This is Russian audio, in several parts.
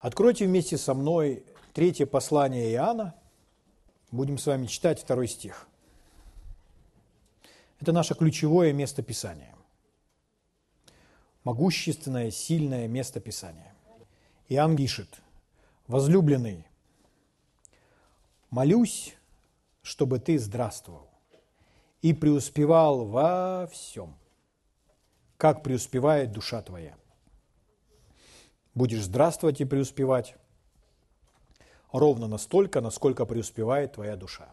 Откройте вместе со мной третье послание Иоанна. Будем с вами читать второй стих. Это наше ключевое место Писания. Могущественное, сильное место Писания. Иоанн пишет, «Возлюбленный, молюсь, чтобы ты здравствовал и преуспевал во всем, как преуспевает душа твоя» будешь здравствовать и преуспевать ровно настолько, насколько преуспевает твоя душа.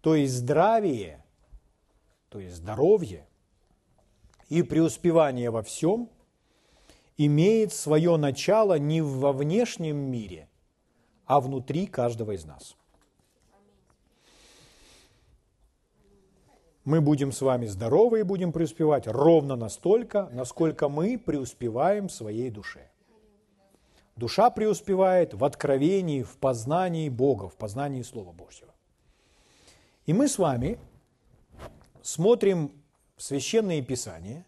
То есть здравие, то есть здоровье и преуспевание во всем имеет свое начало не во внешнем мире, а внутри каждого из нас. Мы будем с вами здоровы и будем преуспевать ровно настолько, насколько мы преуспеваем в своей душе. Душа преуспевает в откровении, в познании Бога, в познании Слова Божьего. И мы с вами смотрим в Священные Писания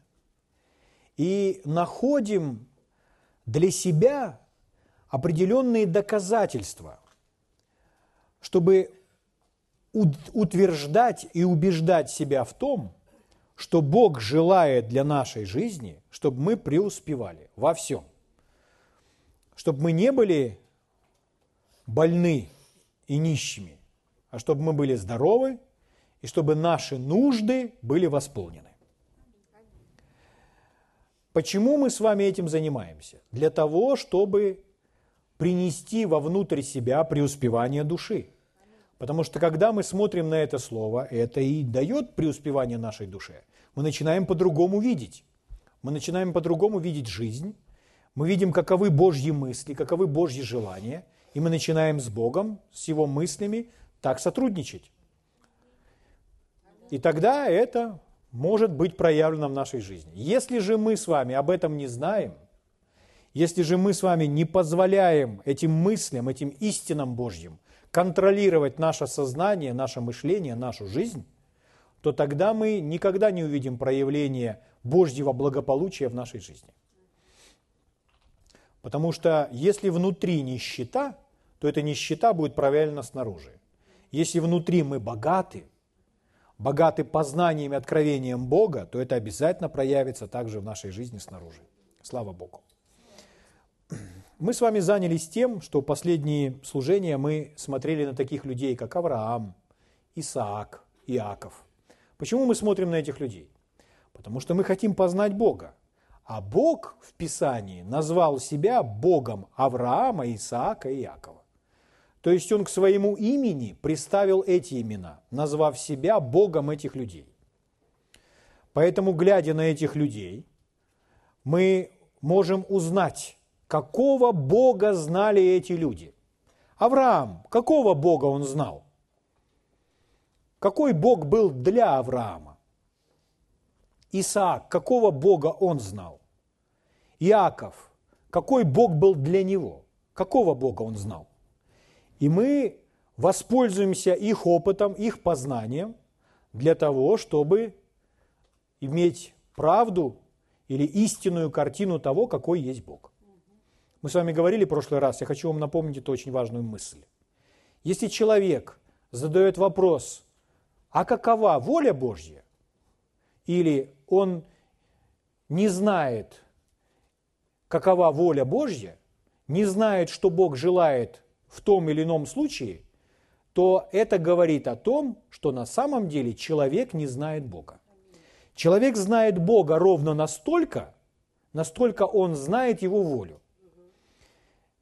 и находим для себя определенные доказательства, чтобы утверждать и убеждать себя в том, что Бог желает для нашей жизни, чтобы мы преуспевали во всем – чтобы мы не были больны и нищими, а чтобы мы были здоровы и чтобы наши нужды были восполнены. Почему мы с вами этим занимаемся? Для того, чтобы принести вовнутрь себя преуспевание души. Потому что когда мы смотрим на это слово, это и дает преуспевание нашей душе. Мы начинаем по-другому видеть. Мы начинаем по-другому видеть жизнь, мы видим, каковы Божьи мысли, каковы Божьи желания, и мы начинаем с Богом, с Его мыслями так сотрудничать. И тогда это может быть проявлено в нашей жизни. Если же мы с вами об этом не знаем, если же мы с вами не позволяем этим мыслям, этим истинам Божьим контролировать наше сознание, наше мышление, нашу жизнь, то тогда мы никогда не увидим проявления Божьего благополучия в нашей жизни. Потому что если внутри нищета, то эта нищета будет проявлена снаружи. Если внутри мы богаты, богаты познанием и откровением Бога, то это обязательно проявится также в нашей жизни снаружи. Слава Богу. Мы с вами занялись тем, что последние служения мы смотрели на таких людей, как Авраам, Исаак, Иаков. Почему мы смотрим на этих людей? Потому что мы хотим познать Бога. А Бог в Писании назвал себя Богом Авраама, Исаака и Якова. То есть он к своему имени приставил эти имена, назвав себя Богом этих людей. Поэтому, глядя на этих людей, мы можем узнать, какого Бога знали эти люди. Авраам, какого Бога он знал? Какой Бог был для Авраама? Исаак, какого Бога он знал? Иаков, какой Бог был для него? Какого Бога он знал? И мы воспользуемся их опытом, их познанием для того, чтобы иметь правду или истинную картину того, какой есть Бог. Мы с вами говорили в прошлый раз, я хочу вам напомнить эту очень важную мысль. Если человек задает вопрос, а какова воля Божья, или он не знает, какова воля Божья, не знает, что Бог желает в том или ином случае, то это говорит о том, что на самом деле человек не знает Бога. Человек знает Бога ровно настолько, настолько он знает Его волю.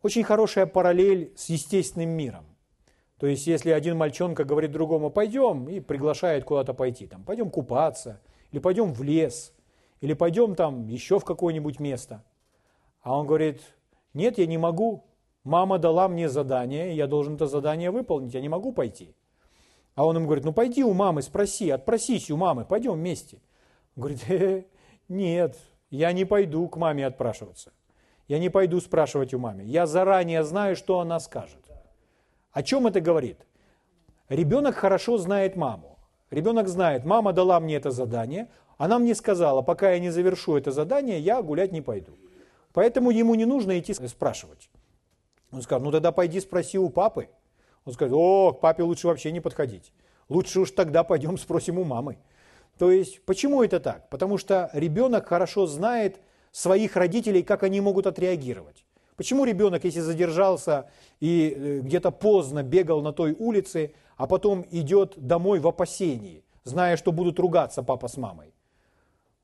Очень хорошая параллель с естественным миром. То есть, если один мальчонка говорит другому, пойдем, и приглашает куда-то пойти, там, пойдем купаться – или пойдем в лес, или пойдем там еще в какое-нибудь место. А он говорит, нет, я не могу, мама дала мне задание, я должен это задание выполнить, я не могу пойти. А он ему говорит, ну пойди у мамы, спроси, отпросись у мамы, пойдем вместе. Он говорит, э, нет, я не пойду к маме отпрашиваться. Я не пойду спрашивать у мамы. Я заранее знаю, что она скажет. О чем это говорит? Ребенок хорошо знает маму. Ребенок знает, мама дала мне это задание, она мне сказала, пока я не завершу это задание, я гулять не пойду. Поэтому ему не нужно идти спрашивать. Он скажет, ну тогда пойди спроси у папы. Он скажет, о, к папе лучше вообще не подходить. Лучше уж тогда пойдем спросим у мамы. То есть, почему это так? Потому что ребенок хорошо знает своих родителей, как они могут отреагировать. Почему ребенок, если задержался и э, где-то поздно бегал на той улице, а потом идет домой в опасении, зная, что будут ругаться папа с мамой?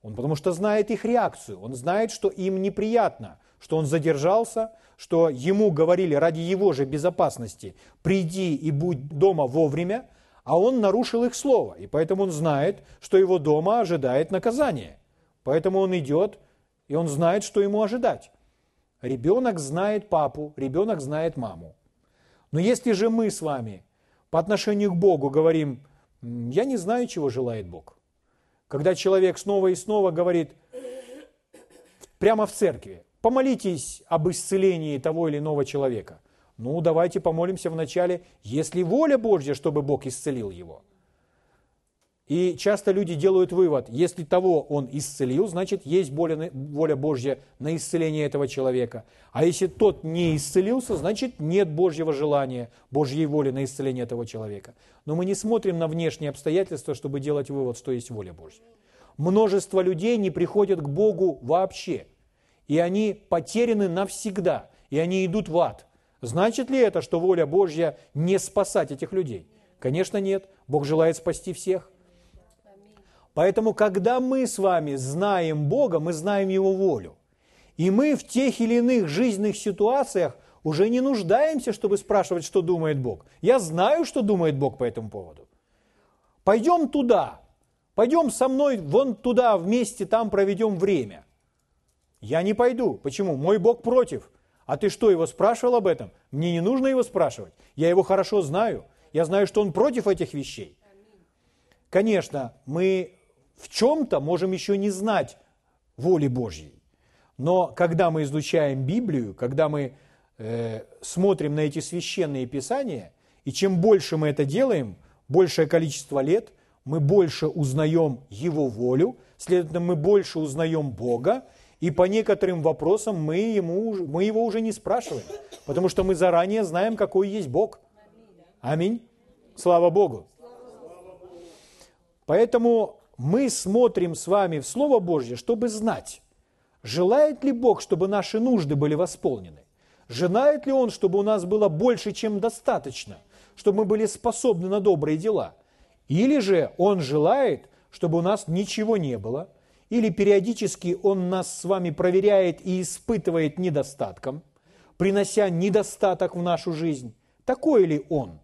Он потому что знает их реакцию, он знает, что им неприятно, что он задержался, что ему говорили ради его же безопасности, приди и будь дома вовремя, а он нарушил их слово, и поэтому он знает, что его дома ожидает наказание. Поэтому он идет, и он знает, что ему ожидать. Ребенок знает папу, ребенок знает маму. Но если же мы с вами по отношению к Богу говорим, я не знаю, чего желает Бог. Когда человек снова и снова говорит прямо в церкви, помолитесь об исцелении того или иного человека – ну, давайте помолимся вначале, если воля Божья, чтобы Бог исцелил его. И часто люди делают вывод, если того он исцелил, значит, есть воля Божья на исцеление этого человека. А если тот не исцелился, значит, нет Божьего желания, Божьей воли на исцеление этого человека. Но мы не смотрим на внешние обстоятельства, чтобы делать вывод, что есть воля Божья. Множество людей не приходят к Богу вообще. И они потеряны навсегда. И они идут в ад – Значит ли это, что воля Божья не спасать этих людей? Конечно, нет. Бог желает спасти всех. Поэтому, когда мы с вами знаем Бога, мы знаем Его волю. И мы в тех или иных жизненных ситуациях уже не нуждаемся, чтобы спрашивать, что думает Бог. Я знаю, что думает Бог по этому поводу. Пойдем туда. Пойдем со мной вон туда вместе, там проведем время. Я не пойду. Почему? Мой Бог против. А ты что, его спрашивал об этом? Мне не нужно его спрашивать. Я его хорошо знаю. Я знаю, что он против этих вещей. Конечно, мы в чем-то можем еще не знать воли Божьей. Но когда мы изучаем Библию, когда мы э, смотрим на эти священные писания, и чем больше мы это делаем, большее количество лет, мы больше узнаем Его волю, следовательно, мы больше узнаем Бога, и по некоторым вопросам мы, ему, мы его уже не спрашиваем, потому что мы заранее знаем, какой есть Бог. Аминь. Слава Богу. Поэтому мы смотрим с вами в Слово Божье, чтобы знать, желает ли Бог, чтобы наши нужды были восполнены. Желает ли Он, чтобы у нас было больше, чем достаточно, чтобы мы были способны на добрые дела. Или же Он желает, чтобы у нас ничего не было – или периодически Он нас с вами проверяет и испытывает недостатком, принося недостаток в нашу жизнь. Такой ли Он?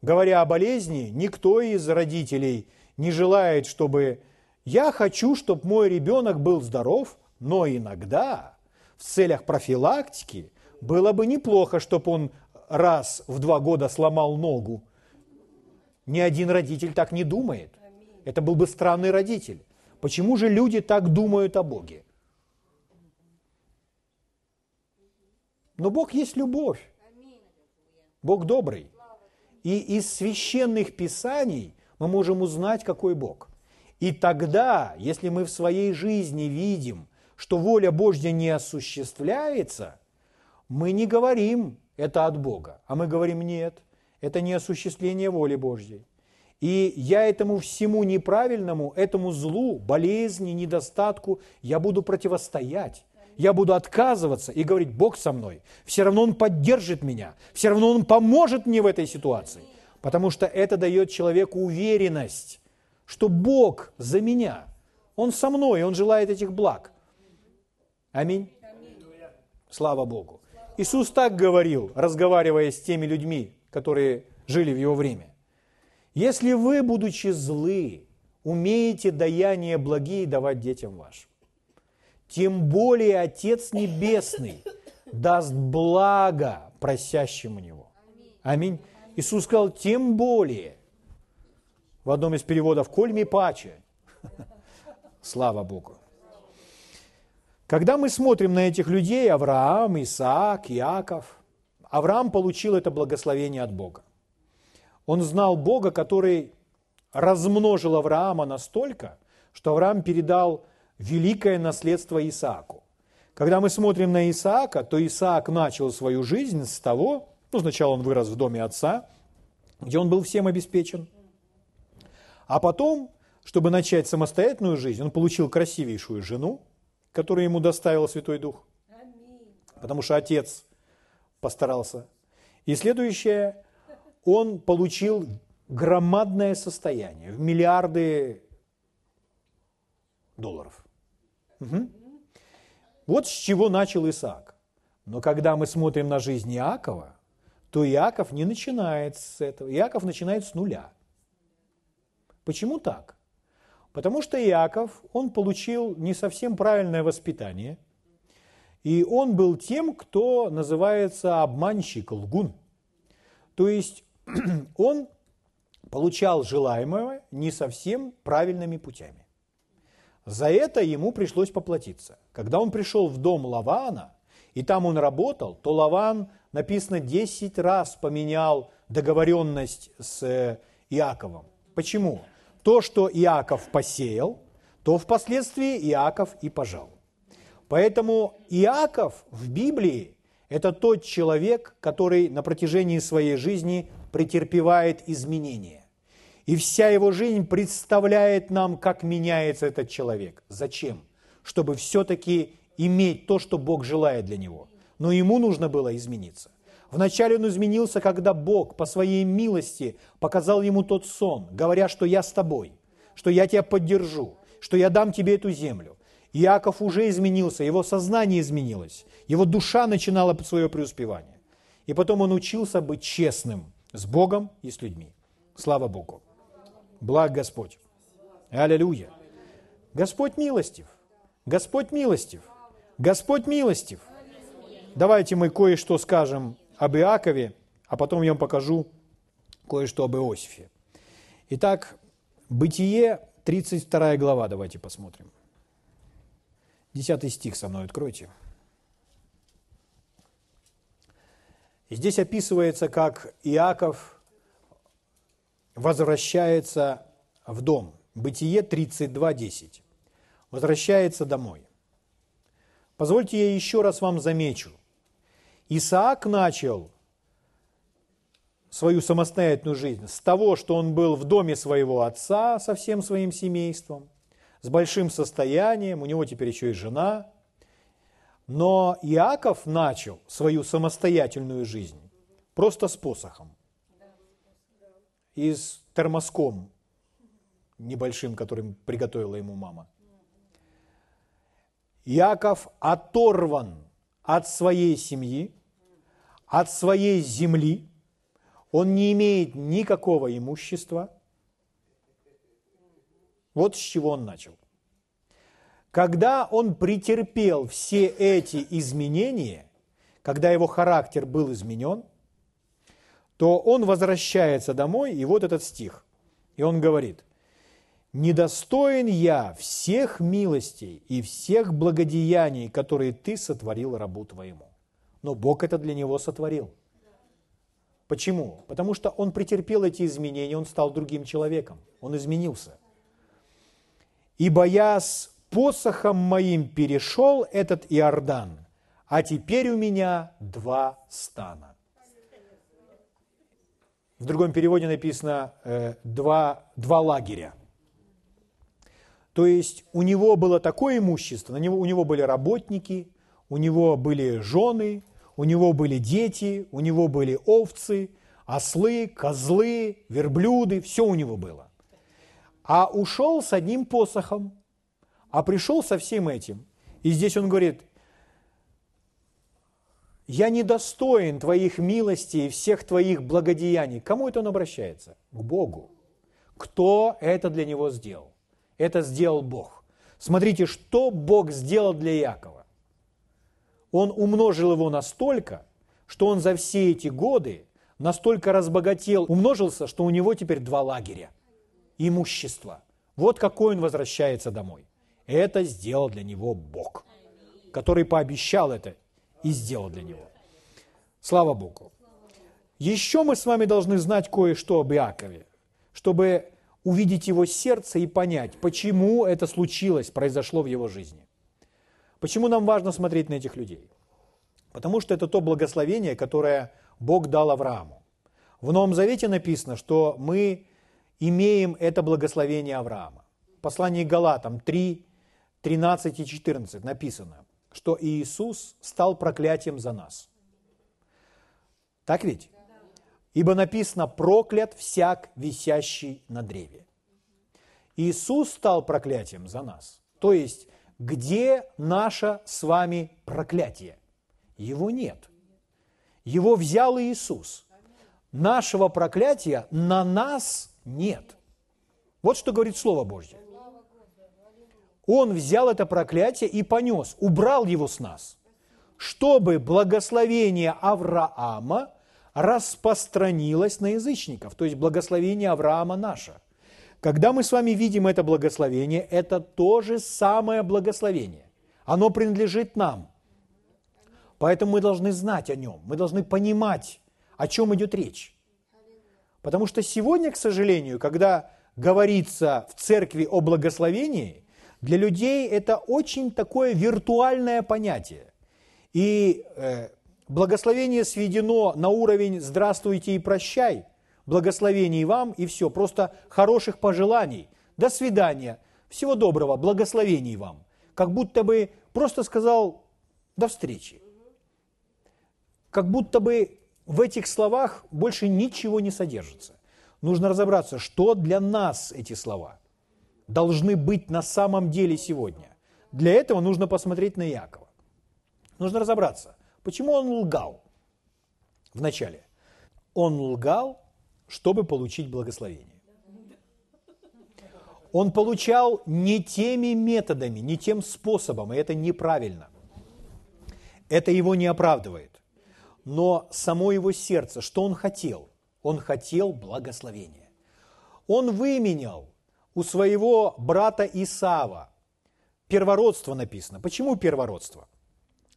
Говоря о болезни, никто из родителей не желает, чтобы «я хочу, чтобы мой ребенок был здоров, но иногда в целях профилактики было бы неплохо, чтобы он раз в два года сломал ногу». Ни один родитель так не думает. Это был бы странный родитель. Почему же люди так думают о Боге? Но Бог есть любовь. Бог добрый. И из священных писаний мы можем узнать, какой Бог. И тогда, если мы в своей жизни видим, что воля Божья не осуществляется, мы не говорим это от Бога, а мы говорим нет, это не осуществление воли Божьей. И я этому всему неправильному, этому злу, болезни, недостатку, я буду противостоять. Я буду отказываться и говорить, Бог со мной. Все равно Он поддержит меня. Все равно Он поможет мне в этой ситуации. Потому что это дает человеку уверенность, что Бог за меня. Он со мной, Он желает этих благ. Аминь. Слава Богу. Иисус так говорил, разговаривая с теми людьми, которые жили в Его время. Если вы, будучи злы, умеете даяния благие давать детям вашим, тем более Отец Небесный даст благо просящему Него. Аминь. Иисус сказал, тем более. В одном из переводов, коль ми паче. Слава Богу. Когда мы смотрим на этих людей, Авраам, Исаак, Иаков, Авраам получил это благословение от Бога. Он знал Бога, который размножил Авраама настолько, что Авраам передал великое наследство Исааку. Когда мы смотрим на Исаака, то Исаак начал свою жизнь с того, ну, сначала он вырос в доме отца, где он был всем обеспечен, а потом, чтобы начать самостоятельную жизнь, он получил красивейшую жену, которую ему доставил Святой Дух, потому что отец постарался. И следующее, он получил громадное состояние в миллиарды долларов. Угу. Вот с чего начал Исаак. Но когда мы смотрим на жизнь Иакова, то Иаков не начинает с этого. Иаков начинает с нуля. Почему так? Потому что Иаков, он получил не совсем правильное воспитание, и он был тем, кто называется обманщик, лгун. То есть он получал желаемое не совсем правильными путями. За это ему пришлось поплатиться. Когда он пришел в дом Лавана, и там он работал, то Лаван, написано, 10 раз поменял договоренность с э, Иаковом. Почему? То, что Иаков посеял, то впоследствии Иаков и пожал. Поэтому Иаков в Библии – это тот человек, который на протяжении своей жизни претерпевает изменения. И вся его жизнь представляет нам, как меняется этот человек. Зачем? Чтобы все-таки иметь то, что Бог желает для него. Но ему нужно было измениться. Вначале он изменился, когда Бог по своей милости показал ему тот сон, говоря, что я с тобой, что я тебя поддержу, что я дам тебе эту землю. Иаков уже изменился, его сознание изменилось, его душа начинала свое преуспевание. И потом он учился быть честным с Богом и с людьми. Слава Богу. Благ Господь. Аллилуйя. Господь милостив. Господь милостив. Господь милостив. Давайте мы кое-что скажем об Иакове, а потом я вам покажу кое-что об Иосифе. Итак, Бытие, 32 глава, давайте посмотрим. 10 стих со мной откройте. Здесь описывается, как Иаков возвращается в дом. Бытие 32.10. Возвращается домой. Позвольте я еще раз вам замечу. Исаак начал свою самостоятельную жизнь с того, что он был в доме своего отца со всем своим семейством, с большим состоянием, у него теперь еще и жена. Но Иаков начал свою самостоятельную жизнь просто с посохом и с термоском небольшим, которым приготовила ему мама. Яков оторван от своей семьи, от своей земли, он не имеет никакого имущества. Вот с чего он начал. Когда он претерпел все эти изменения, когда его характер был изменен, то он возвращается домой, и вот этот стих. И он говорит, «Недостоин я всех милостей и всех благодеяний, которые ты сотворил рабу твоему». Но Бог это для него сотворил. Почему? Потому что он претерпел эти изменения, он стал другим человеком, он изменился. «Ибо я с посохом моим перешел этот Иордан, а теперь у меня два стана». В другом переводе написано э, два, два лагеря. То есть у него было такое имущество, у него, у него были работники, у него были жены, у него были дети, у него были овцы, ослы, козлы, верблюды, все у него было. А ушел с одним посохом, а пришел со всем этим. И здесь он говорит, я недостоин Твоих милостей и всех Твоих благодеяний. Кому это он обращается? К Богу. Кто это для него сделал? Это сделал Бог. Смотрите, что Бог сделал для Якова. Он умножил его настолько, что он за все эти годы настолько разбогател, умножился, что у него теперь два лагеря, имущество. Вот какой он возвращается домой. Это сделал для него Бог, который пообещал это и сделал для него. Слава Богу. Еще мы с вами должны знать кое-что об Иакове, чтобы увидеть его сердце и понять, почему это случилось, произошло в его жизни. Почему нам важно смотреть на этих людей? Потому что это то благословение, которое Бог дал Аврааму. В Новом Завете написано, что мы имеем это благословение Авраама. В послании Галатам 3, 13 и 14 написано, что Иисус стал проклятием за нас. Так ведь? Ибо написано, проклят всяк, висящий на древе. Иисус стал проклятием за нас. То есть, где наше с вами проклятие? Его нет. Его взял Иисус. Нашего проклятия на нас нет. Вот что говорит Слово Божье. Он взял это проклятие и понес, убрал его с нас, чтобы благословение Авраама распространилось на язычников, то есть благословение Авраама наше. Когда мы с вами видим это благословение, это то же самое благословение. Оно принадлежит нам. Поэтому мы должны знать о нем, мы должны понимать, о чем идет речь. Потому что сегодня, к сожалению, когда говорится в церкви о благословении, для людей это очень такое виртуальное понятие. И э, благословение сведено на уровень «здравствуйте и прощай», благословений вам и все, просто хороших пожеланий, до свидания, всего доброго, благословений вам. Как будто бы просто сказал «до встречи» как будто бы в этих словах больше ничего не содержится. Нужно разобраться, что для нас эти слова должны быть на самом деле сегодня. Для этого нужно посмотреть на Якова. Нужно разобраться, почему он лгал вначале. Он лгал, чтобы получить благословение. Он получал не теми методами, не тем способом, и это неправильно. Это его не оправдывает но само его сердце, что он хотел? Он хотел благословения. Он выменял у своего брата Исава первородство написано. Почему первородство?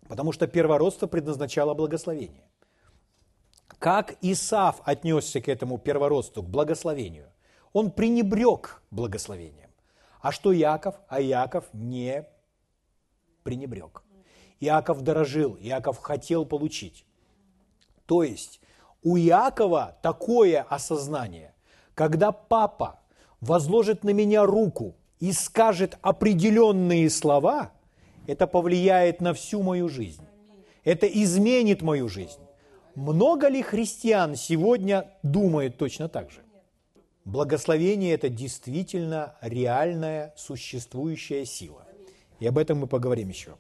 Потому что первородство предназначало благословение. Как Исав отнесся к этому первородству, к благословению? Он пренебрег благословением. А что Яков? А Яков не пренебрег. Иаков дорожил, Иаков хотел получить. То есть у Иакова такое осознание, когда папа возложит на меня руку и скажет определенные слова, это повлияет на всю мою жизнь. Это изменит мою жизнь. Много ли христиан сегодня думают точно так же? Благословение – это действительно реальная существующая сила. И об этом мы поговорим еще.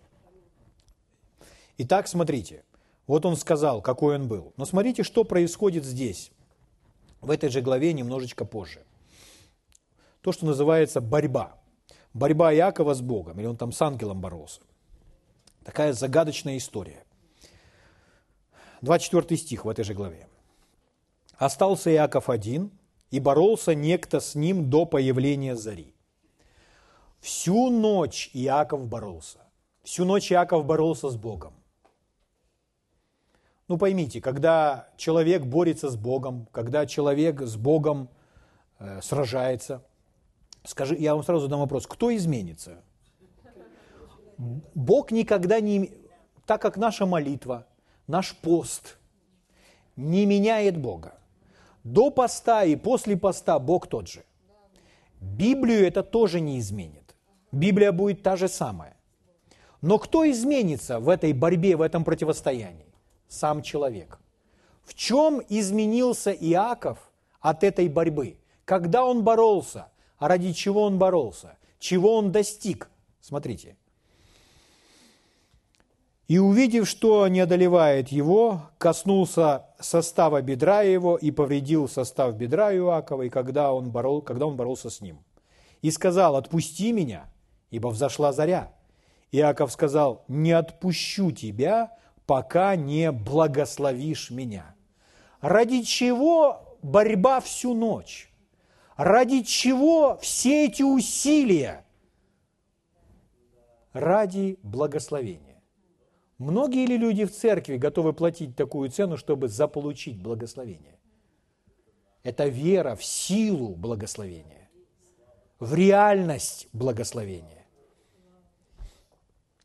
Итак, смотрите – вот он сказал, какой он был. Но смотрите, что происходит здесь, в этой же главе немножечко позже. То, что называется борьба. Борьба Якова с Богом, или он там с ангелом боролся. Такая загадочная история. 24 стих в этой же главе. «Остался Иаков один, и боролся некто с ним до появления зари. Всю ночь Иаков боролся. Всю ночь Иаков боролся с Богом. Ну поймите, когда человек борется с Богом, когда человек с Богом э, сражается, скажи, я вам сразу задам вопрос, кто изменится? Бог никогда не, так как наша молитва, наш пост не меняет Бога. До поста и после поста Бог тот же. Библию это тоже не изменит. Библия будет та же самая. Но кто изменится в этой борьбе, в этом противостоянии? сам человек. В чем изменился Иаков от этой борьбы? Когда он боролся? Ради чего он боролся? Чего он достиг? Смотрите. И увидев, что не одолевает его, коснулся состава бедра его и повредил состав бедра Иакова, и когда он, борол, когда он боролся с ним. И сказал, отпусти меня, ибо взошла заря. Иаков сказал, не отпущу тебя, пока не благословишь меня. Ради чего борьба всю ночь? Ради чего все эти усилия? Ради благословения. Многие ли люди в церкви готовы платить такую цену, чтобы заполучить благословение? Это вера в силу благословения, в реальность благословения.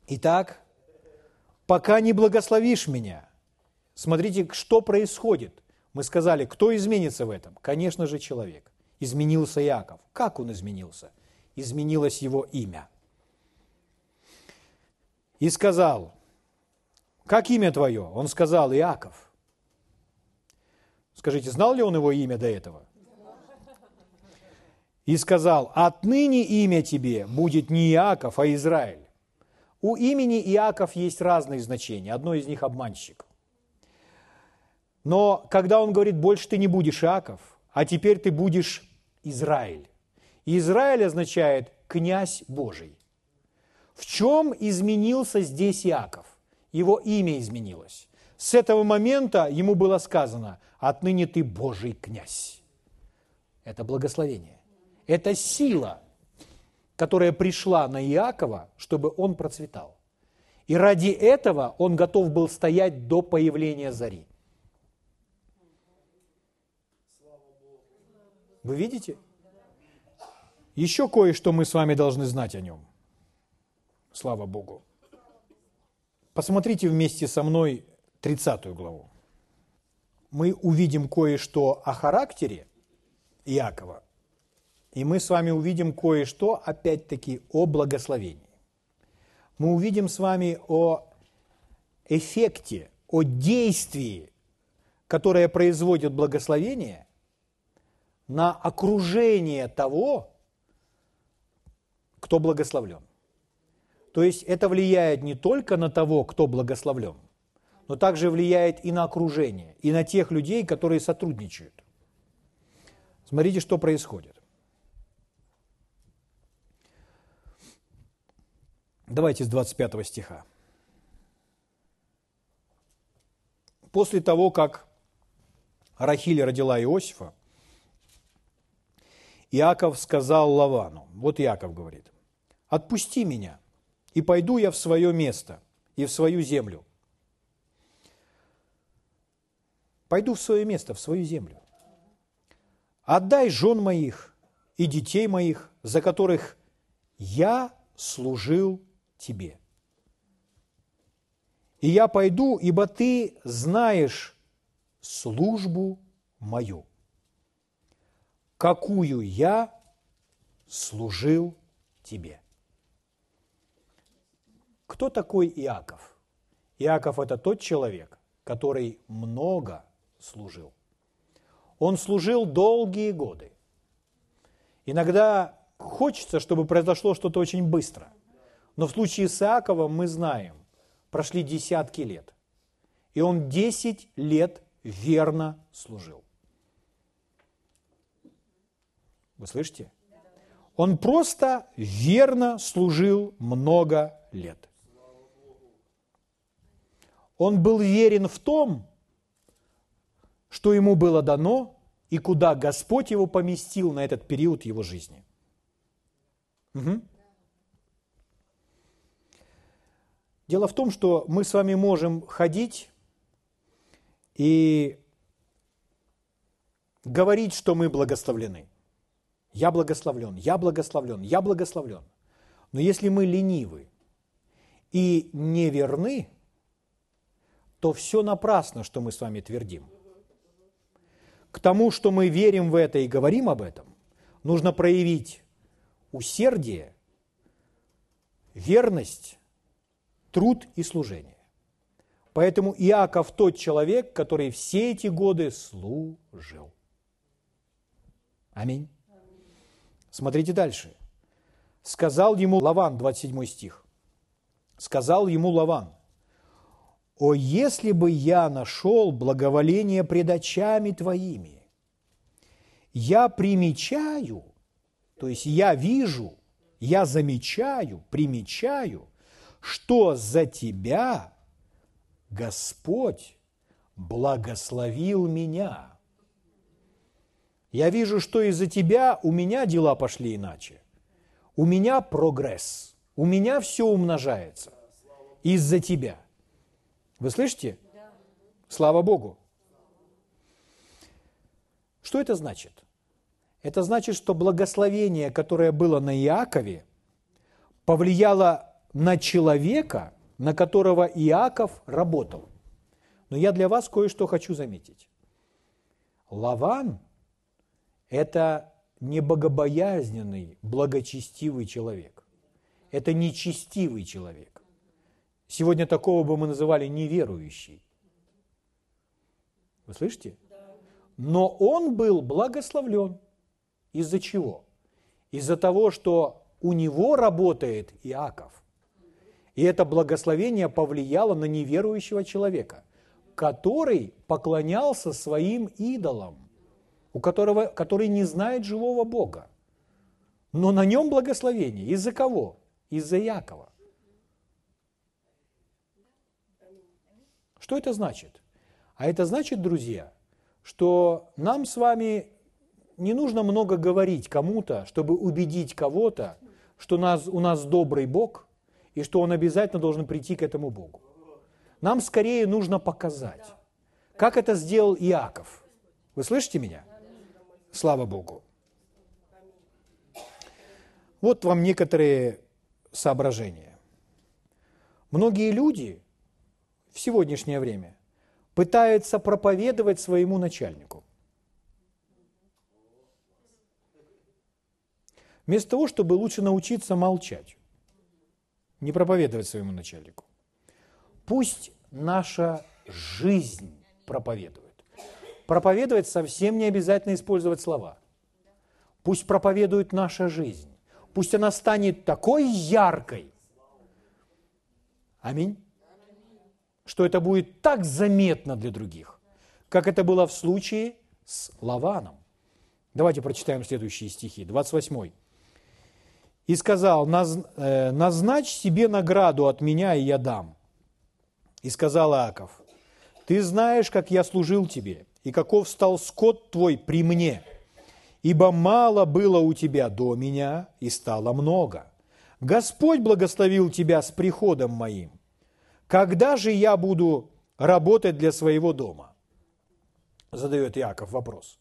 Итак, пока не благословишь меня, смотрите, что происходит. Мы сказали, кто изменится в этом? Конечно же, человек. Изменился Иаков. Как он изменился? Изменилось его имя. И сказал, как имя твое? Он сказал, Иаков. Скажите, знал ли он его имя до этого? И сказал, отныне имя тебе будет не Иаков, а Израиль. У имени Иаков есть разные значения. Одно из них – обманщик. Но когда он говорит, больше ты не будешь Иаков, а теперь ты будешь Израиль. Израиль означает «князь Божий». В чем изменился здесь Иаков? Его имя изменилось. С этого момента ему было сказано «отныне ты Божий князь». Это благословение. Это сила – которая пришла на Иакова, чтобы он процветал. И ради этого он готов был стоять до появления зари. Вы видите? Еще кое-что мы с вами должны знать о нем. Слава Богу. Посмотрите вместе со мной 30 главу. Мы увидим кое-что о характере Иакова – и мы с вами увидим кое-что, опять-таки, о благословении. Мы увидим с вами о эффекте, о действии, которое производит благословение на окружение того, кто благословлен. То есть это влияет не только на того, кто благословлен, но также влияет и на окружение, и на тех людей, которые сотрудничают. Смотрите, что происходит. Давайте с 25 стиха. После того, как Рахиль родила Иосифа, Иаков сказал Лавану, вот Иаков говорит, «Отпусти меня, и пойду я в свое место и в свою землю». Пойду в свое место, в свою землю. Отдай жен моих и детей моих, за которых я служил тебе. И я пойду, ибо ты знаешь службу мою, какую я служил тебе. Кто такой Иаков? Иаков – это тот человек, который много служил. Он служил долгие годы. Иногда хочется, чтобы произошло что-то очень быстро. Но в случае с Иаковом мы знаем, прошли десятки лет. И он 10 лет верно служил. Вы слышите? Он просто верно служил много лет. Он был верен в том, что ему было дано и куда Господь его поместил на этот период его жизни. Угу. Дело в том, что мы с вами можем ходить и говорить, что мы благословлены. Я благословлен, я благословлен, я благословлен. Но если мы ленивы и неверны, то все напрасно, что мы с вами твердим. К тому, что мы верим в это и говорим об этом, нужно проявить усердие, верность труд и служение. Поэтому Иаков тот человек, который все эти годы служил. Аминь. Смотрите дальше. Сказал ему Лаван, 27 стих. Сказал ему Лаван, «О, если бы я нашел благоволение пред очами твоими, я примечаю, то есть я вижу, я замечаю, примечаю – что за тебя Господь благословил меня. Я вижу, что из-за тебя у меня дела пошли иначе. У меня прогресс. У меня все умножается. Из-за тебя. Вы слышите? Слава Богу. Что это значит? Это значит, что благословение, которое было на Иакове, повлияло на человека, на которого Иаков работал. Но я для вас кое-что хочу заметить. Лаван – это не богобоязненный, благочестивый человек. Это нечестивый человек. Сегодня такого бы мы называли неверующий. Вы слышите? Но он был благословлен. Из-за чего? Из-за того, что у него работает Иаков. И это благословение повлияло на неверующего человека, который поклонялся своим идолам, у которого, который не знает живого Бога. Но на нем благословение. Из-за кого? Из-за Якова. Что это значит? А это значит, друзья, что нам с вами не нужно много говорить кому-то, чтобы убедить кого-то, что нас, у нас добрый Бог и что Он обязательно должен прийти к этому Богу. Нам скорее нужно показать, как это сделал Иаков. Вы слышите меня? Слава Богу. Вот вам некоторые соображения. Многие люди в сегодняшнее время пытаются проповедовать своему начальнику. Вместо того, чтобы лучше научиться молчать, не проповедовать своему начальнику. Пусть наша жизнь проповедует. Проповедовать совсем не обязательно использовать слова. Пусть проповедует наша жизнь. Пусть она станет такой яркой. Аминь. Что это будет так заметно для других, как это было в случае с Лаваном. Давайте прочитаем следующие стихи. 28 и сказал, «Э, назначь себе награду от меня, и я дам. И сказал Иаков, ты знаешь, как я служил тебе, и каков стал скот твой при мне, ибо мало было у тебя до меня, и стало много. Господь благословил тебя с приходом моим. Когда же я буду работать для своего дома? Задает Иаков вопрос.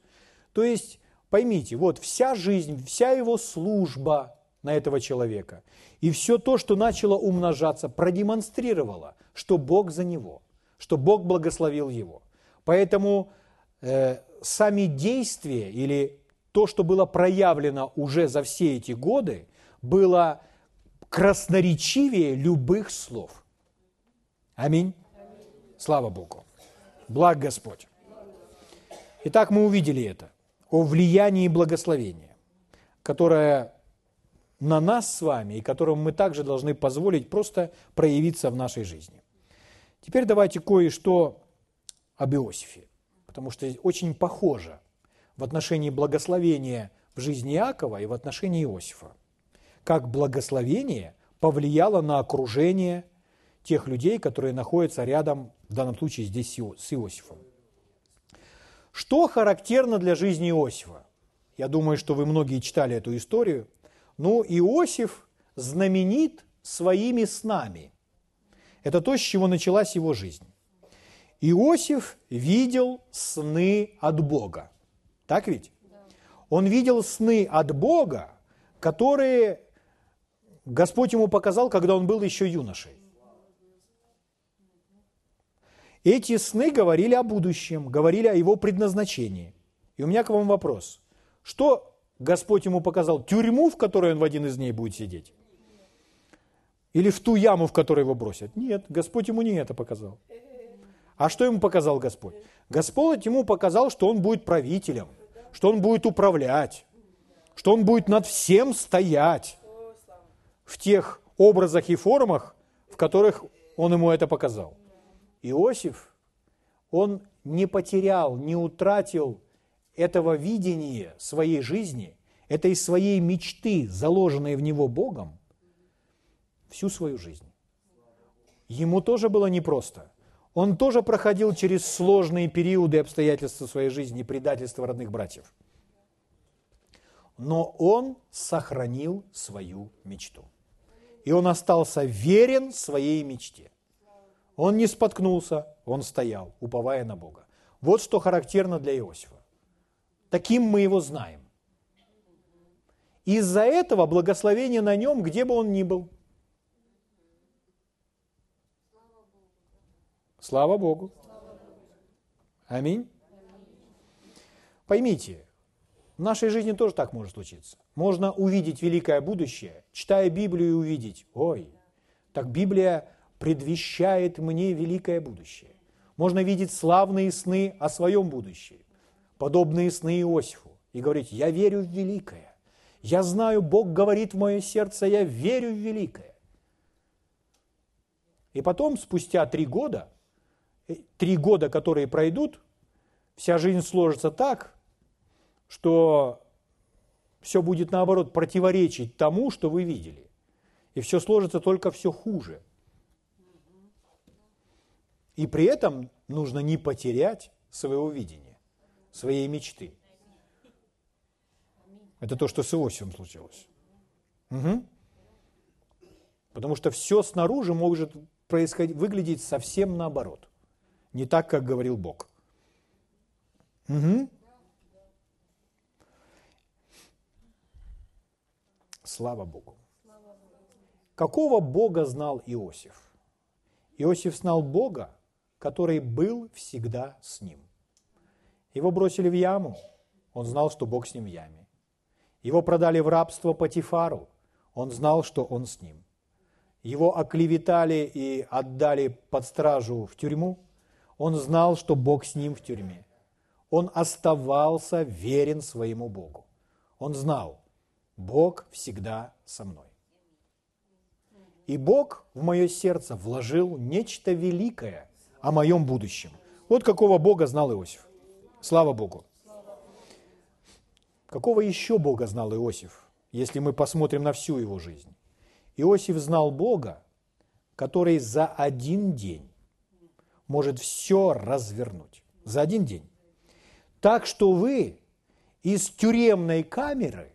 То есть, поймите, вот вся жизнь, вся его служба – на этого человека. И все то, что начало умножаться, продемонстрировало, что Бог за него, что Бог благословил его. Поэтому сами действия или то, что было проявлено уже за все эти годы, было красноречивее любых слов. Аминь. Слава Богу. Благ Господь. Итак, мы увидели это, о влиянии благословения, которое на нас с вами, и которому мы также должны позволить просто проявиться в нашей жизни. Теперь давайте кое-что об Иосифе, потому что очень похоже в отношении благословения в жизни Иакова и в отношении Иосифа. Как благословение повлияло на окружение тех людей, которые находятся рядом, в данном случае здесь с Иосифом. Что характерно для жизни Иосифа? Я думаю, что вы многие читали эту историю – ну, Иосиф знаменит своими снами. Это то, с чего началась его жизнь. Иосиф видел сны от Бога. Так ведь? Он видел сны от Бога, которые Господь ему показал, когда он был еще юношей. Эти сны говорили о будущем, говорили о его предназначении. И у меня к вам вопрос. Что Господь ему показал тюрьму, в которой он в один из дней будет сидеть? Или в ту яму, в которой его бросят? Нет, Господь ему не это показал. А что ему показал Господь? Господь ему показал, что он будет правителем, что он будет управлять, что он будет над всем стоять в тех образах и формах, в которых он ему это показал. Иосиф, он не потерял, не утратил этого видения своей жизни, этой своей мечты, заложенной в него Богом, всю свою жизнь. Ему тоже было непросто. Он тоже проходил через сложные периоды и обстоятельства своей жизни, предательства родных братьев. Но он сохранил свою мечту. И он остался верен своей мечте. Он не споткнулся, он стоял, уповая на Бога. Вот что характерно для Иосифа. Таким мы его знаем. Из-за этого благословение на нем, где бы он ни был. Слава Богу. Аминь. Поймите, в нашей жизни тоже так может случиться. Можно увидеть великое будущее, читая Библию и увидеть, ой, так Библия предвещает мне великое будущее. Можно видеть славные сны о своем будущем, подобные сны Иосифу, и говорить, я верю в великое. Я знаю, Бог говорит в мое сердце, я верю в великое. И потом, спустя три года, три года, которые пройдут, вся жизнь сложится так, что все будет наоборот противоречить тому, что вы видели. И все сложится только все хуже. И при этом нужно не потерять своего видения, своей мечты. Это то, что с Иосифом случилось. Угу. Потому что все снаружи может происходить, выглядеть совсем наоборот. Не так, как говорил Бог. Угу. Слава Богу. Какого Бога знал Иосиф? Иосиф знал Бога, который был всегда с ним. Его бросили в яму, он знал, что Бог с ним в яме. Его продали в рабство Патифару, он знал, что он с ним. Его оклеветали и отдали под стражу в тюрьму, он знал, что Бог с ним в тюрьме. Он оставался верен своему Богу. Он знал, Бог всегда со мной. И Бог в мое сердце вложил нечто великое о моем будущем. Вот какого Бога знал Иосиф. Слава Богу. Какого еще Бога знал Иосиф, если мы посмотрим на всю его жизнь? Иосиф знал Бога, который за один день может все развернуть. За один день. Так что вы из тюремной камеры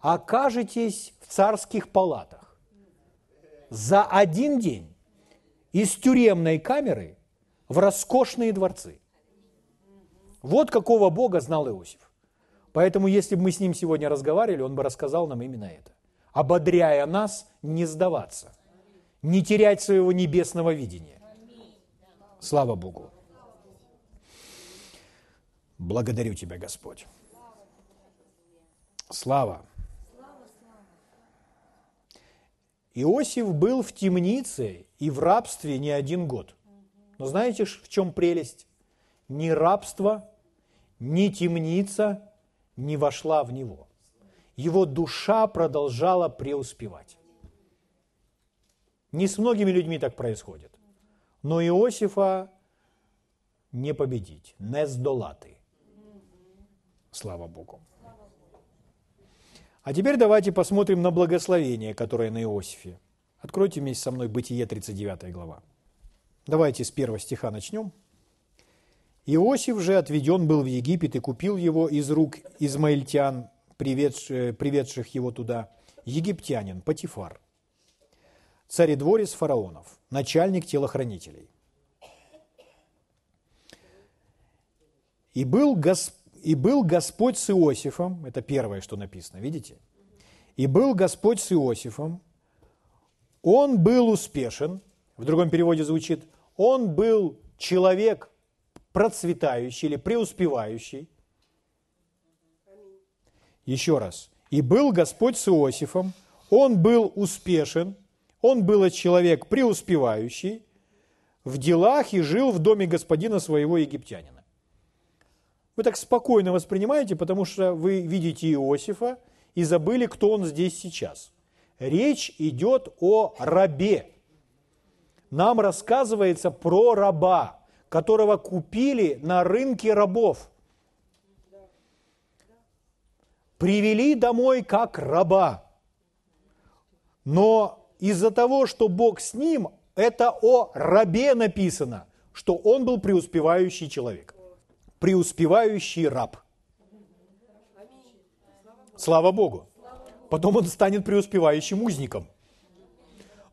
окажетесь в царских палатах. За один день из тюремной камеры в роскошные дворцы. Вот какого Бога знал Иосиф. Поэтому, если бы мы с ним сегодня разговаривали, он бы рассказал нам именно это. Ободряя нас не сдаваться, не терять своего небесного видения. Слава Богу. Благодарю Тебя, Господь. Слава. Иосиф был в темнице и в рабстве не один год. Но знаете, в чем прелесть? Ни рабство, ни темница не вошла в него. Его душа продолжала преуспевать. Не с многими людьми так происходит. Но Иосифа не победить, не сдолаты. Слава Богу. А теперь давайте посмотрим на благословение, которое на Иосифе. Откройте вместе со мной Бытие 39 глава. Давайте с первого стиха начнем. Иосиф же отведен был в Египет и купил его из рук измаильтян, приведших его туда, египтянин Патифар, царедворец фараонов, начальник телохранителей. И был Господь и был Господь с Иосифом, это первое, что написано, видите? И был Господь с Иосифом, он был успешен, в другом переводе звучит, он был человек процветающий или преуспевающий. Еще раз. И был Господь с Иосифом, он был успешен, он был человек преуспевающий в делах и жил в доме господина своего египтянина. Вы так спокойно воспринимаете, потому что вы видите Иосифа и забыли, кто он здесь сейчас. Речь идет о рабе. Нам рассказывается про раба, которого купили на рынке рабов. Привели домой как раба. Но из-за того, что Бог с ним, это о рабе написано, что он был преуспевающий человек преуспевающий раб. Слава Богу. Потом он станет преуспевающим узником.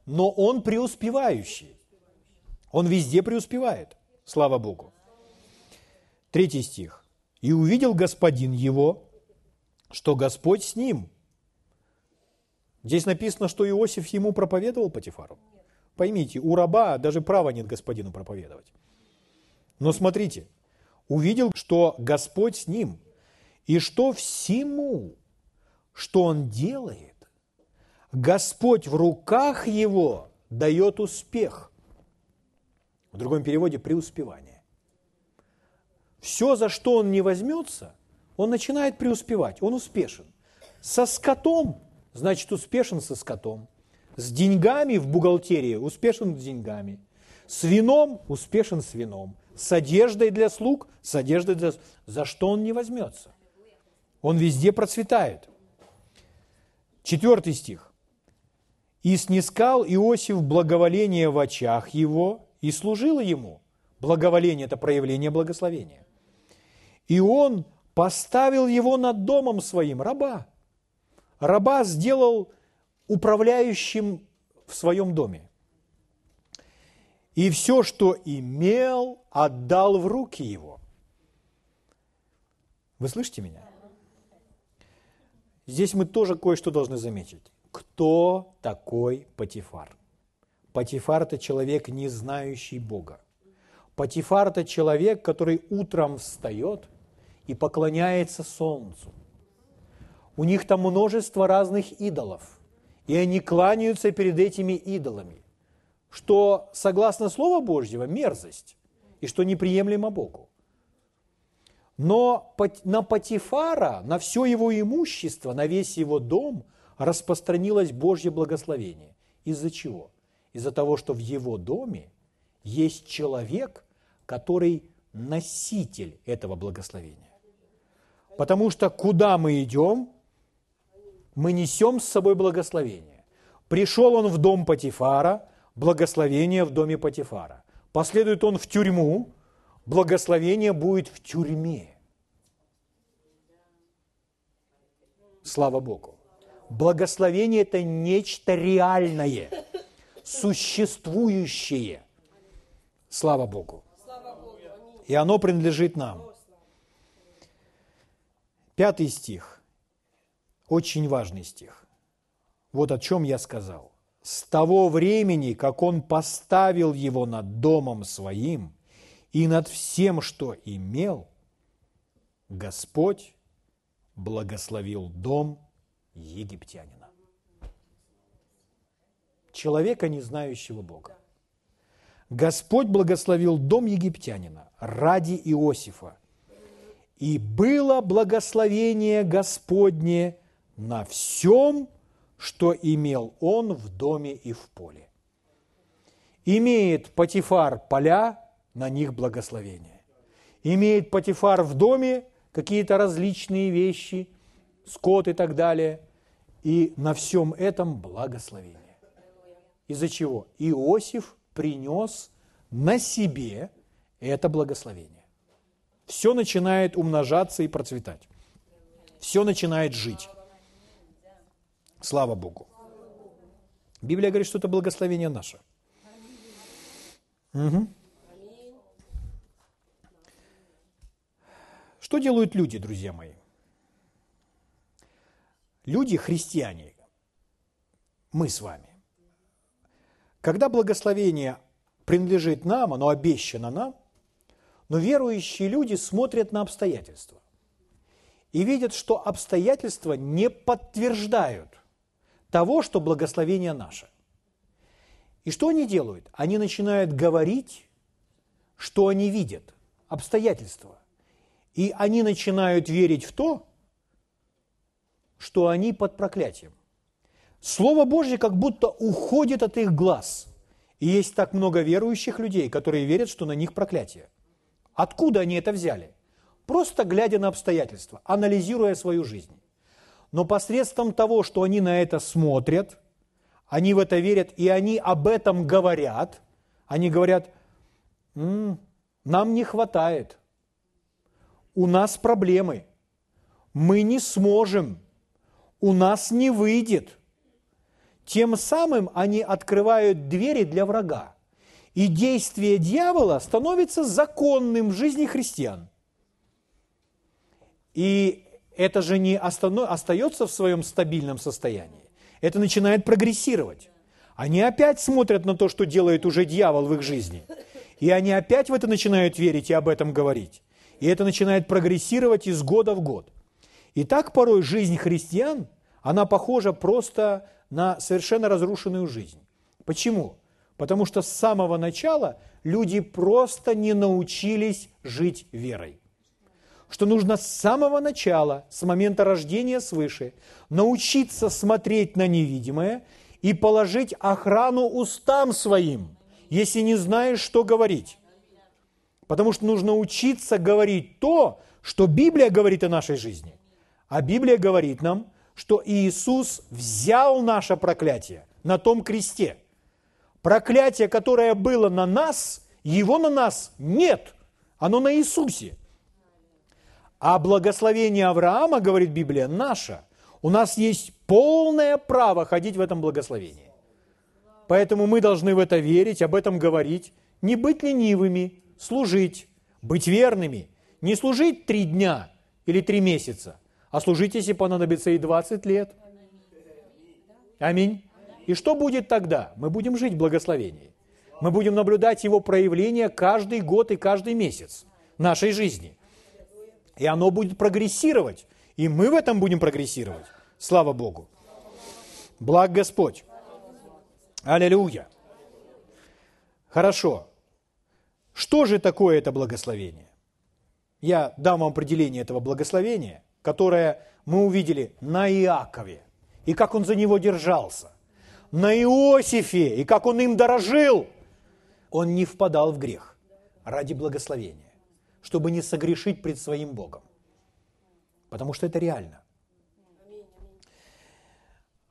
Но он преуспевающий. Он везде преуспевает. Слава Богу. Третий стих. «И увидел господин его, что Господь с ним». Здесь написано, что Иосиф ему проповедовал Патифару. Поймите, у раба даже права нет господину проповедовать. Но смотрите, увидел, что Господь с ним, и что всему, что он делает, Господь в руках его дает успех. В другом переводе – преуспевание. Все, за что он не возьмется, он начинает преуспевать, он успешен. Со скотом, значит, успешен со скотом. С деньгами в бухгалтерии успешен с деньгами. С вином успешен с вином. С одеждой для слуг, с одеждой для... За что он не возьмется? Он везде процветает. Четвертый стих. «И снискал Иосиф благоволение в очах его, и служило ему». Благоволение – это проявление благословения. И он поставил его над домом своим, раба. Раба сделал управляющим в своем доме. И все, что имел, отдал в руки его. Вы слышите меня? Здесь мы тоже кое-что должны заметить. Кто такой Патифар? Патифар – это человек, не знающий Бога. Патифар – это человек, который утром встает – и поклоняется солнцу. У них там множество разных идолов, и они кланяются перед этими идолами, что, согласно Слову Божьего, мерзость, и что неприемлемо Богу. Но на Патифара, на все его имущество, на весь его дом распространилось Божье благословение. Из-за чего? Из-за того, что в его доме есть человек, который носитель этого благословения. Потому что куда мы идем, мы несем с собой благословение. Пришел он в дом Патифара, благословение в доме Патифара. Последует он в тюрьму, благословение будет в тюрьме. Слава Богу. Благословение – это нечто реальное, существующее. Слава Богу. И оно принадлежит нам. Пятый стих, очень важный стих. Вот о чем я сказал. «С того времени, как он поставил его над домом своим и над всем, что имел, Господь благословил дом египтянина». Человека, не знающего Бога. Господь благословил дом египтянина ради Иосифа, и было благословение Господне на всем, что имел он в доме и в поле. Имеет Патифар поля, на них благословение. Имеет Патифар в доме какие-то различные вещи, скот и так далее, и на всем этом благословение. Из-за чего? Иосиф принес на себе это благословение все начинает умножаться и процветать. Все начинает жить. Слава Богу. Библия говорит, что это благословение наше. Угу. Что делают люди, друзья мои? Люди, христиане, мы с вами. Когда благословение принадлежит нам, оно обещано нам – но верующие люди смотрят на обстоятельства и видят, что обстоятельства не подтверждают того, что благословение наше. И что они делают? Они начинают говорить, что они видят, обстоятельства. И они начинают верить в то, что они под проклятием. Слово Божье как будто уходит от их глаз. И есть так много верующих людей, которые верят, что на них проклятие – Откуда они это взяли? Просто глядя на обстоятельства, анализируя свою жизнь. Но посредством того, что они на это смотрят, они в это верят, и они об этом говорят, они говорят, М, нам не хватает, у нас проблемы, мы не сможем, у нас не выйдет. Тем самым они открывают двери для врага. И действие дьявола становится законным в жизни христиан. И это же не остается в своем стабильном состоянии. Это начинает прогрессировать. Они опять смотрят на то, что делает уже дьявол в их жизни. И они опять в это начинают верить и об этом говорить. И это начинает прогрессировать из года в год. И так порой жизнь христиан, она похожа просто на совершенно разрушенную жизнь. Почему? Потому что с самого начала люди просто не научились жить верой. Что нужно с самого начала, с момента рождения свыше, научиться смотреть на невидимое и положить охрану устам своим, если не знаешь, что говорить. Потому что нужно учиться говорить то, что Библия говорит о нашей жизни. А Библия говорит нам, что Иисус взял наше проклятие на том кресте. Проклятие, которое было на нас, его на нас нет, оно на Иисусе. А благословение Авраама, говорит Библия, наше. У нас есть полное право ходить в этом благословении. Поэтому мы должны в это верить, об этом говорить, не быть ленивыми, служить, быть верными, не служить три дня или три месяца, а служить, если понадобится и 20 лет. Аминь. И что будет тогда? Мы будем жить в благословении. Мы будем наблюдать его проявление каждый год и каждый месяц нашей жизни. И оно будет прогрессировать. И мы в этом будем прогрессировать. Слава Богу. Благ Господь. Аллилуйя. Хорошо. Что же такое это благословение? Я дам вам определение этого благословения, которое мы увидели на Иакове, и как он за него держался, на Иосифе, и как он им дорожил. Он не впадал в грех ради благословения, чтобы не согрешить пред своим Богом. Потому что это реально.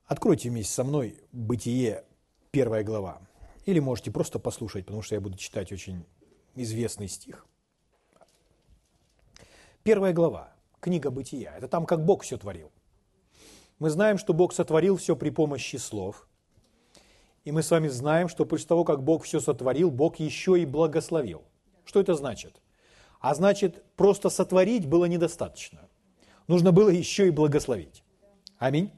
Откройте вместе со мной Бытие, первая глава. Или можете просто послушать, потому что я буду читать очень известный стих. Первая глава, книга Бытия. Это там, как Бог все творил. Мы знаем, что Бог сотворил все при помощи слов. И мы с вами знаем, что после того, как Бог все сотворил, Бог еще и благословил. Что это значит? А значит, просто сотворить было недостаточно. Нужно было еще и благословить. Аминь.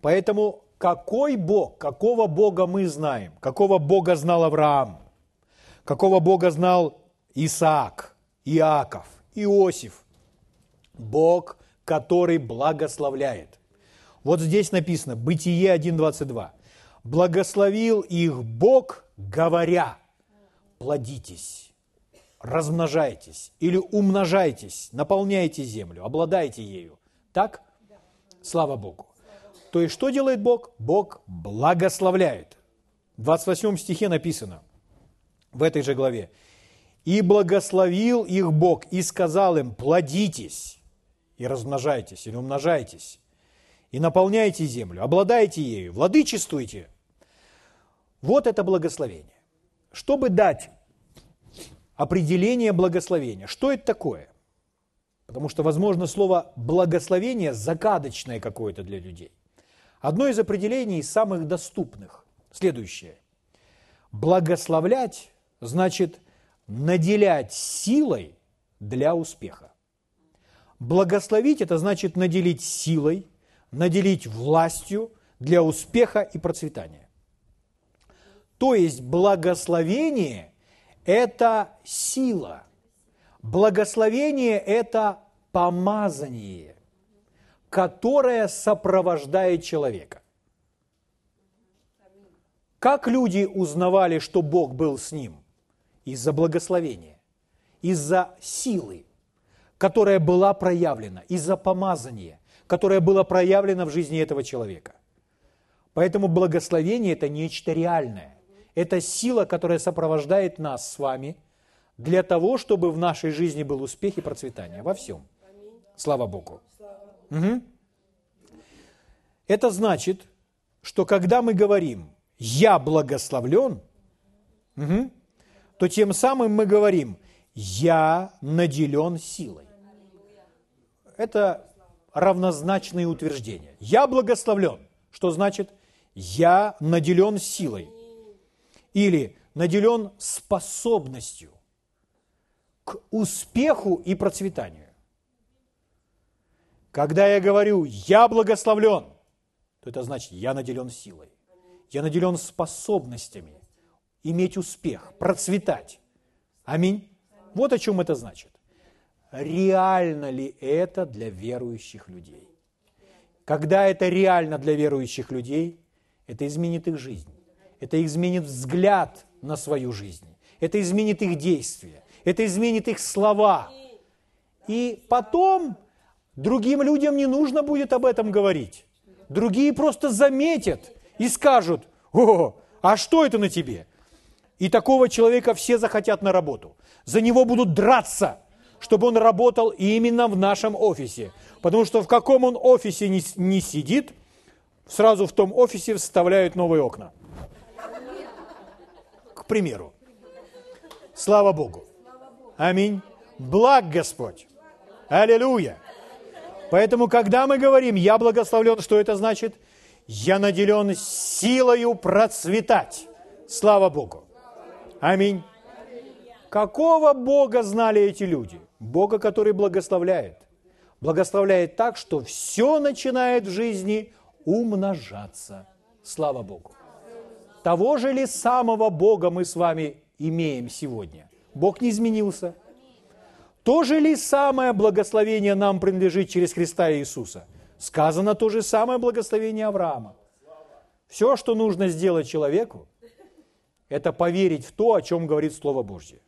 Поэтому какой Бог, какого Бога мы знаем, какого Бога знал Авраам, какого Бога знал Исаак, Иаков, Иосиф. Бог, который благословляет. Вот здесь написано, Бытие 1.22. Благословил их Бог, говоря, плодитесь, размножайтесь или умножайтесь, наполняйте землю, обладайте ею. Так? Слава Богу. То есть, что делает Бог? Бог благословляет. В 28 стихе написано, в этой же главе. «И благословил их Бог, и сказал им, плодитесь, и размножайтесь, или умножайтесь, и наполняйте землю, обладайте ею, владычествуйте». Вот это благословение. Чтобы дать определение благословения, что это такое? Потому что, возможно, слово «благословение» загадочное какое-то для людей. Одно из определений самых доступных – следующее. Благословлять значит наделять силой для успеха. Благословить – это значит наделить силой, наделить властью для успеха и процветания. То есть благословение – это сила. Благословение – это помазание, которое сопровождает человека. Как люди узнавали, что Бог был с ним? Из-за благословения, из-за силы, которая была проявлена, из-за помазания, которое было проявлено в жизни этого человека. Поэтому благословение – это нечто реальное. Это сила, которая сопровождает нас с вами для того, чтобы в нашей жизни был успех и процветание во всем. Слава Богу. Угу. Это значит, что когда мы говорим – я благословлен, угу, то тем самым мы говорим, я наделен силой. Это равнозначные утверждения. Я благословлен. Что значит? Я наделен силой. Или наделен способностью к успеху и процветанию. Когда я говорю «я благословлен», то это значит «я наделен силой» я наделен способностями иметь успех, процветать. Аминь. Вот о чем это значит. Реально ли это для верующих людей? Когда это реально для верующих людей, это изменит их жизнь. Это изменит взгляд на свою жизнь. Это изменит их действия. Это изменит их слова. И потом другим людям не нужно будет об этом говорить. Другие просто заметят и скажут, о, а что это на тебе? И такого человека все захотят на работу. За него будут драться, чтобы он работал именно в нашем офисе. Потому что в каком он офисе не, сидит, сразу в том офисе вставляют новые окна. Примеру. Слава Богу. Аминь. Благ Господь. Аллилуйя. Поэтому, когда мы говорим «я благословлен», что это значит? Я наделен силою процветать. Слава Богу. Аминь. Какого Бога знали эти люди? Бога, который благословляет. Благословляет так, что все начинает в жизни умножаться. Слава Богу. Того же ли самого Бога мы с вами имеем сегодня? Бог не изменился. То же ли самое благословение нам принадлежит через Христа Иисуса? Сказано то же самое благословение Авраама. Все, что нужно сделать человеку, это поверить в то, о чем говорит Слово Божье.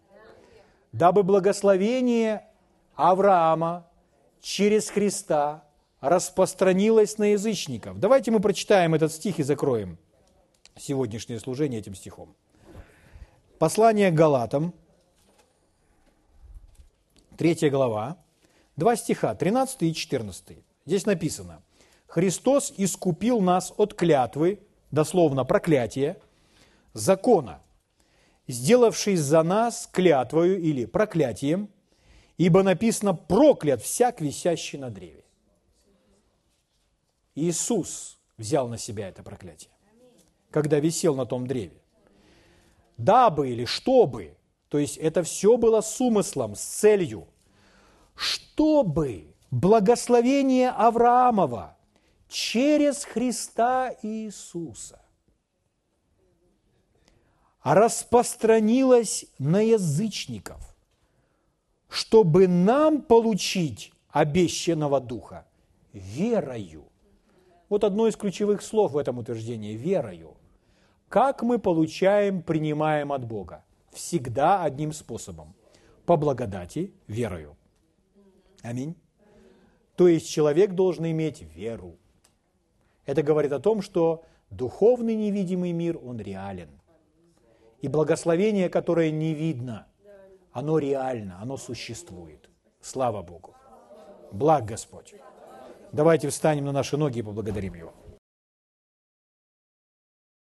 Дабы благословение Авраама через Христа распространилось на язычников. Давайте мы прочитаем этот стих и закроем сегодняшнее служение этим стихом. Послание к Галатам, 3 глава, два стиха, 13 и 14. Здесь написано, «Христос искупил нас от клятвы, дословно проклятия, закона, сделавший за нас клятвою или проклятием, ибо написано «проклят всяк, висящий на древе». Иисус взял на себя это проклятие, когда висел на том древе. Дабы или чтобы, то есть это все было с умыслом, с целью, чтобы благословение Авраамова через Христа Иисуса распространилось на язычников, чтобы нам получить обещанного Духа верою. Вот одно из ключевых слов в этом утверждении – верою. Как мы получаем, принимаем от Бога? Всегда одним способом – по благодати, верою. Аминь. То есть человек должен иметь веру. Это говорит о том, что духовный невидимый мир, он реален. И благословение, которое не видно, оно реально, оно существует. Слава Богу. Благ Господь. Давайте встанем на наши ноги и поблагодарим Его.